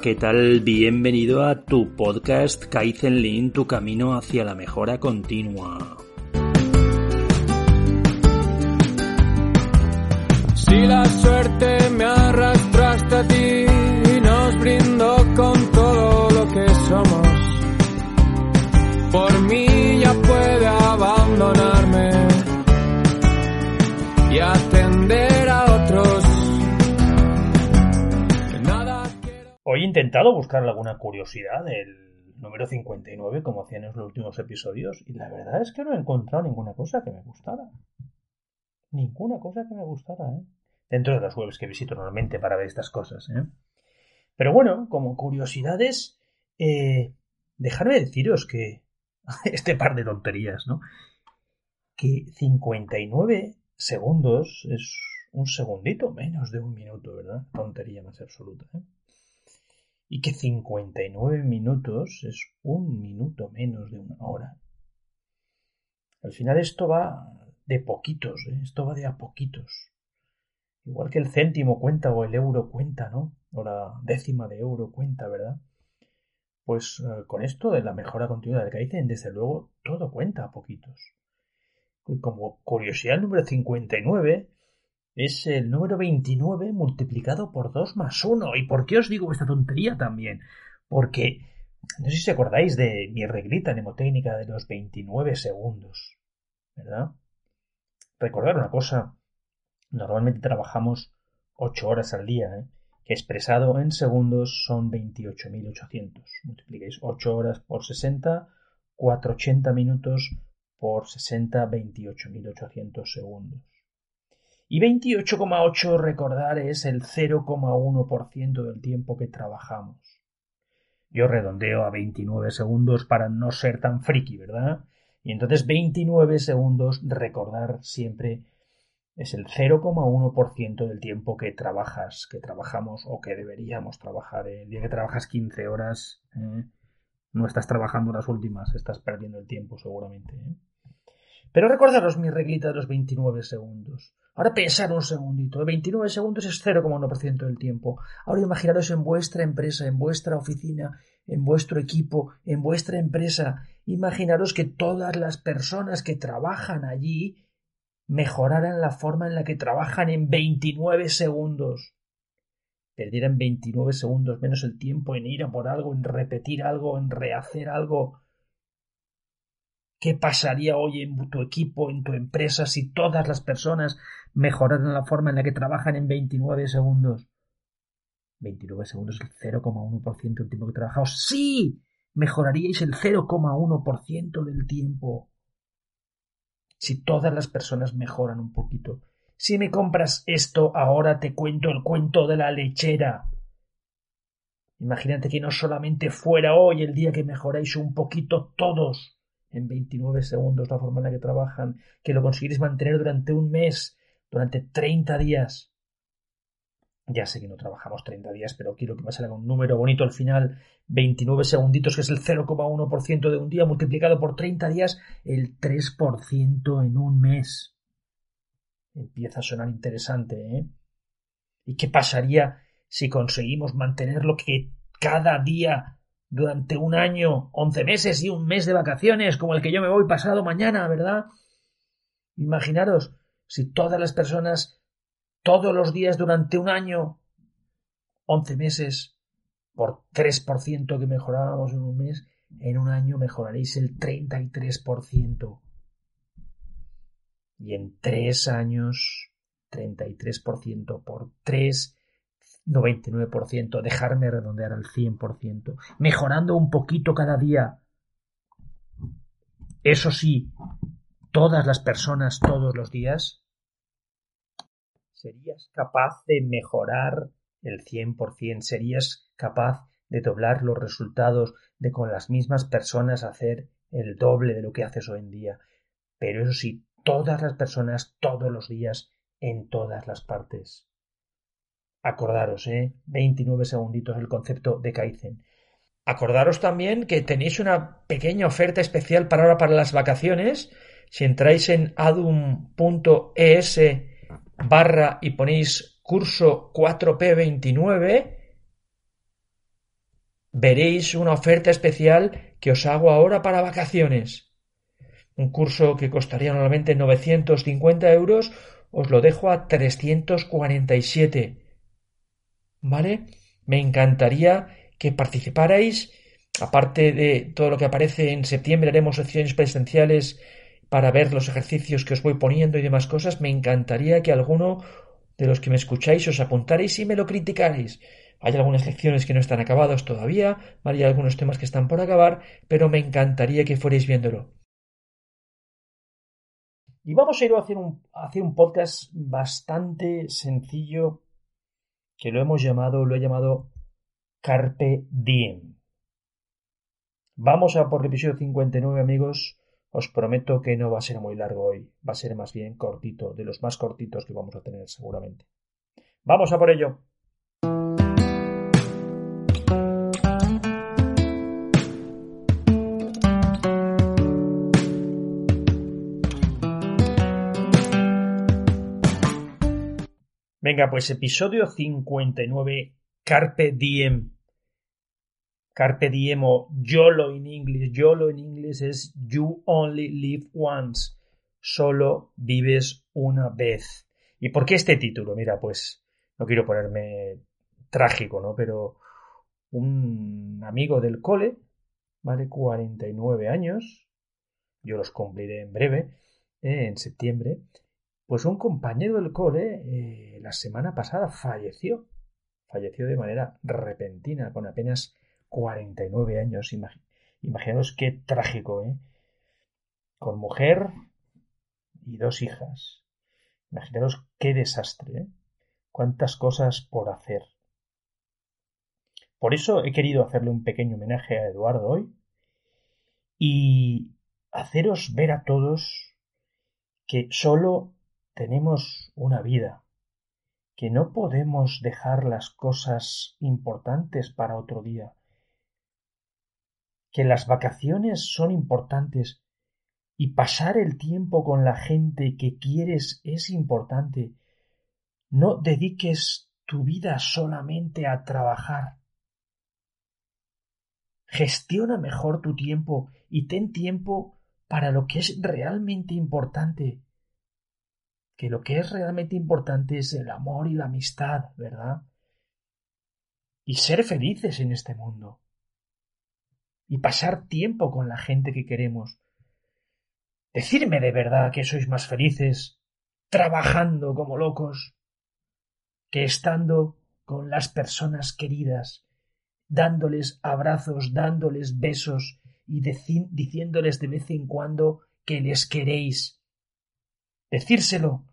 ¿qué tal? Bienvenido a tu podcast Kaizen Lean, tu camino hacia la mejora continua. Si la suerte intentado buscar alguna curiosidad del número 59, como hacían en los últimos episodios, y la verdad es que no he encontrado ninguna cosa que me gustara. Ninguna cosa que me gustara, ¿eh? Dentro de las webs que visito normalmente para ver estas cosas, ¿eh? Pero bueno, como curiosidades, eh, dejadme deciros que este par de tonterías, ¿no? Que 59 segundos es un segundito menos de un minuto, ¿verdad? Tontería más absoluta, ¿eh? Y que 59 minutos es un minuto menos de una hora. Al final esto va de poquitos, ¿eh? esto va de a poquitos. Igual que el céntimo cuenta o el euro cuenta, ¿no? O la décima de euro cuenta, ¿verdad? Pues eh, con esto de la mejora continua del Kaizen, desde luego, todo cuenta a poquitos. Y como curiosidad, número 59 es el número 29 multiplicado por 2 más 1. ¿Y por qué os digo esta tontería también? Porque, no sé si acordáis de mi reglita mnemotécnica de los 29 segundos, ¿verdad? Recordar una cosa, normalmente trabajamos 8 horas al día, ¿eh? que expresado en segundos son 28.800. Multipliquéis 8 horas por 60, 480 minutos por 60, 28.800 segundos. Y 28,8 recordar es el 0,1% del tiempo que trabajamos. Yo redondeo a 29 segundos para no ser tan friki, ¿verdad? Y entonces 29 segundos recordar siempre es el 0,1% del tiempo que trabajas, que trabajamos o que deberíamos trabajar. El día que trabajas 15 horas, ¿eh? no estás trabajando las últimas, estás perdiendo el tiempo seguramente. ¿eh? Pero recordaros mi reglita de los 29 segundos. Ahora pensar un segundito. 29 segundos es 0,1% del tiempo. Ahora imaginaros en vuestra empresa, en vuestra oficina, en vuestro equipo, en vuestra empresa. Imaginaros que todas las personas que trabajan allí mejoraran la forma en la que trabajan en 29 segundos. Perdieran 29 segundos menos el tiempo en ir a por algo, en repetir algo, en rehacer algo. ¿Qué pasaría hoy en tu equipo, en tu empresa, si todas las personas mejoraran la forma en la que trabajan en 29 segundos? 29 segundos es el 0,1% del tiempo que trabajamos. ¡Sí! Mejoraríais el 0,1% del tiempo si todas las personas mejoran un poquito. Si me compras esto, ahora te cuento el cuento de la lechera. Imagínate que no solamente fuera hoy el día que mejoráis un poquito todos en 29 segundos la forma en la que trabajan, que lo conseguiréis mantener durante un mes, durante 30 días. Ya sé que no trabajamos 30 días, pero quiero que me salga un número bonito al final. 29 segunditos, que es el 0,1% de un día, multiplicado por 30 días, el 3% en un mes. Empieza a sonar interesante, ¿eh? ¿Y qué pasaría si conseguimos mantenerlo que cada día durante un año, 11 meses y un mes de vacaciones, como el que yo me voy pasado mañana, ¿verdad? Imaginaros si todas las personas todos los días durante un año, 11 meses, por 3% que mejorábamos en un mes, en un año mejoraréis el 33%. Y en tres años, 33% por 3, 99%, dejarme redondear al 100%, mejorando un poquito cada día. Eso sí, todas las personas todos los días, ¿Serías capaz de mejorar el 100%? ¿Serías capaz de doblar los resultados de con las mismas personas hacer el doble de lo que haces hoy en día? Pero eso sí, todas las personas, todos los días, en todas las partes. Acordaros, ¿eh? 29 segunditos el concepto de Kaizen. Acordaros también que tenéis una pequeña oferta especial para ahora para las vacaciones. Si entráis en adum.es barra y ponéis curso 4P29, veréis una oferta especial que os hago ahora para vacaciones. Un curso que costaría normalmente 950 euros, os lo dejo a 347. ¿Vale? Me encantaría que participarais. Aparte de todo lo que aparece en septiembre, haremos secciones presenciales para ver los ejercicios que os voy poniendo y demás cosas. Me encantaría que alguno de los que me escucháis os apuntaréis y me lo criticaréis. Hay algunas lecciones que no están acabadas todavía, hay algunos temas que están por acabar, pero me encantaría que fuerais viéndolo. Y vamos a ir a hacer un, a hacer un podcast bastante sencillo que lo hemos llamado, lo he llamado Carpe Diem. Vamos a por el episodio 59, amigos. Os prometo que no va a ser muy largo hoy, va a ser más bien cortito, de los más cortitos que vamos a tener seguramente. Vamos a por ello. Venga, pues episodio 59, Carpe Diem. Carpe Diem o YOLO en inglés. YOLO en inglés es You Only Live Once. Solo vives una vez. ¿Y por qué este título? Mira, pues no quiero ponerme trágico, ¿no? Pero un amigo del cole, ¿vale? 49 años, yo los cumpliré en breve, eh, en septiembre, pues un compañero del cole eh, la semana pasada falleció. Falleció de manera repentina, con apenas 49 años. imaginaos qué trágico, ¿eh? Con mujer y dos hijas. Imaginaos qué desastre, ¿eh? Cuántas cosas por hacer. Por eso he querido hacerle un pequeño homenaje a Eduardo hoy y haceros ver a todos que solo tenemos una vida, que no podemos dejar las cosas importantes para otro día, que las vacaciones son importantes y pasar el tiempo con la gente que quieres es importante. No dediques tu vida solamente a trabajar. Gestiona mejor tu tiempo y ten tiempo para lo que es realmente importante que lo que es realmente importante es el amor y la amistad, ¿verdad? Y ser felices en este mundo. Y pasar tiempo con la gente que queremos. Decirme de verdad que sois más felices trabajando como locos que estando con las personas queridas, dándoles abrazos, dándoles besos y diciéndoles de vez en cuando que les queréis. Decírselo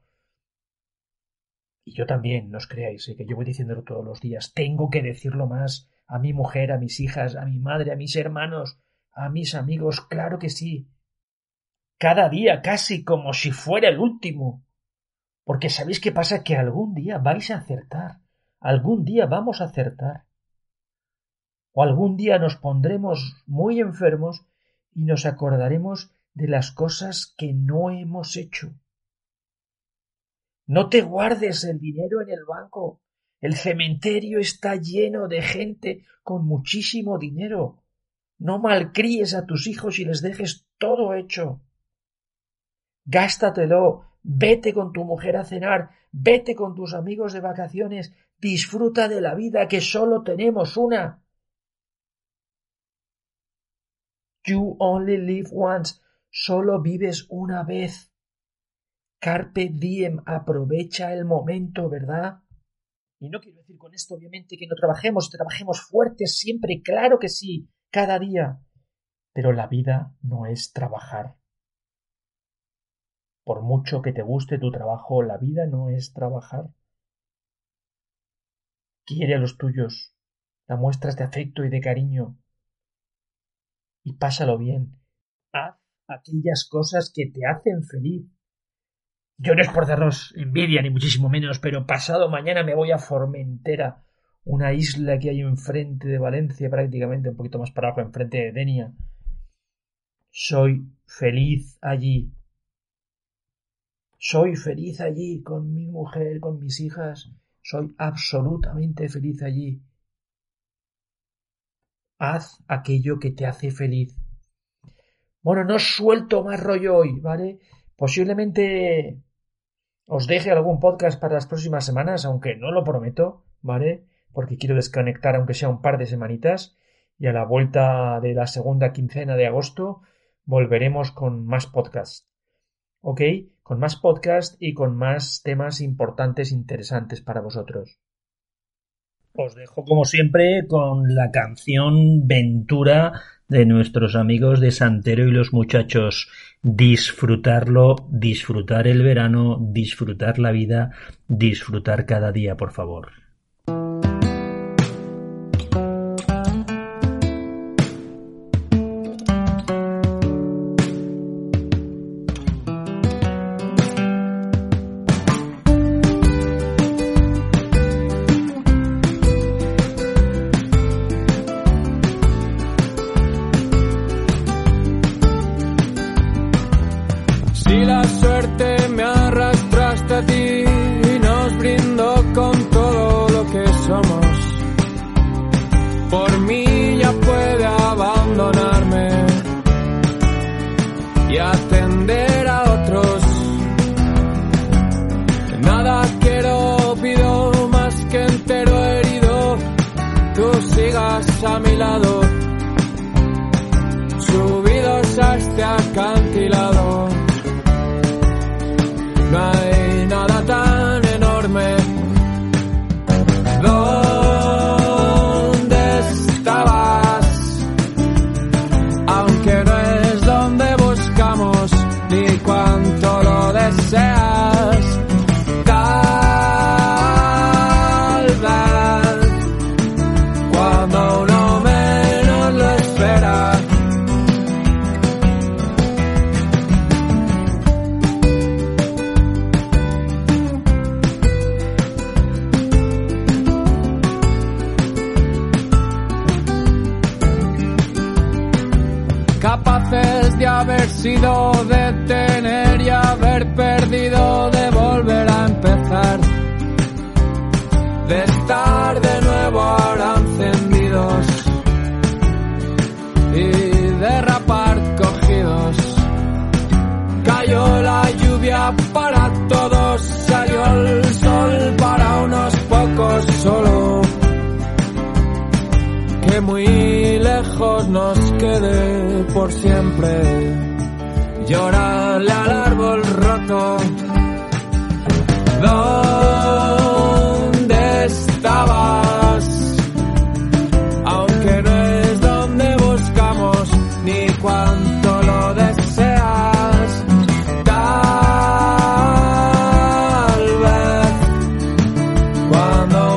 y yo también, no os creáis, ¿eh? que yo voy diciéndolo todos los días. Tengo que decirlo más a mi mujer, a mis hijas, a mi madre, a mis hermanos, a mis amigos, claro que sí. Cada día, casi como si fuera el último. Porque sabéis qué pasa, que algún día vais a acertar, algún día vamos a acertar. O algún día nos pondremos muy enfermos y nos acordaremos de las cosas que no hemos hecho. No te guardes el dinero en el banco. El cementerio está lleno de gente con muchísimo dinero. No malcríes a tus hijos y les dejes todo hecho. Gástatelo, vete con tu mujer a cenar, vete con tus amigos de vacaciones, disfruta de la vida que solo tenemos una. You only live once, solo vives una vez. Carpe diem, aprovecha el momento, ¿verdad? Y no quiero decir con esto, obviamente, que no trabajemos, trabajemos fuertes siempre, claro que sí, cada día. Pero la vida no es trabajar. Por mucho que te guste tu trabajo, la vida no es trabajar. Quiere a los tuyos, da muestras de afecto y de cariño. Y pásalo bien. Haz aquellas cosas que te hacen feliz yo no es por darnos envidia, ni muchísimo menos, pero pasado mañana me voy a Formentera, una isla que hay enfrente de Valencia, prácticamente un poquito más para abajo, enfrente de Denia. Soy feliz allí. Soy feliz allí con mi mujer, con mis hijas. Soy absolutamente feliz allí. Haz aquello que te hace feliz. Bueno, no suelto más rollo hoy, ¿vale? Posiblemente os deje algún podcast para las próximas semanas, aunque no lo prometo, ¿vale? Porque quiero desconectar aunque sea un par de semanitas y a la vuelta de la segunda quincena de agosto volveremos con más podcasts. ¿Ok? Con más podcasts y con más temas importantes, interesantes para vosotros. Os dejo como siempre con la canción Ventura de nuestros amigos de Santero y los muchachos. Disfrutarlo, disfrutar el verano, disfrutar la vida, disfrutar cada día, por favor. capaces de haber sido, de tener y haber perdido, de volver a empezar, de estar de nuevo ahora encendidos y derrapar cogidos. Cayó la lluvia para todos, salió el sol para unos pocos solo, que muy lejos nos quede por siempre. Llorale al árbol roto. ¿Dónde estabas? Aunque no es donde buscamos ni cuánto lo deseas. Tal vez cuando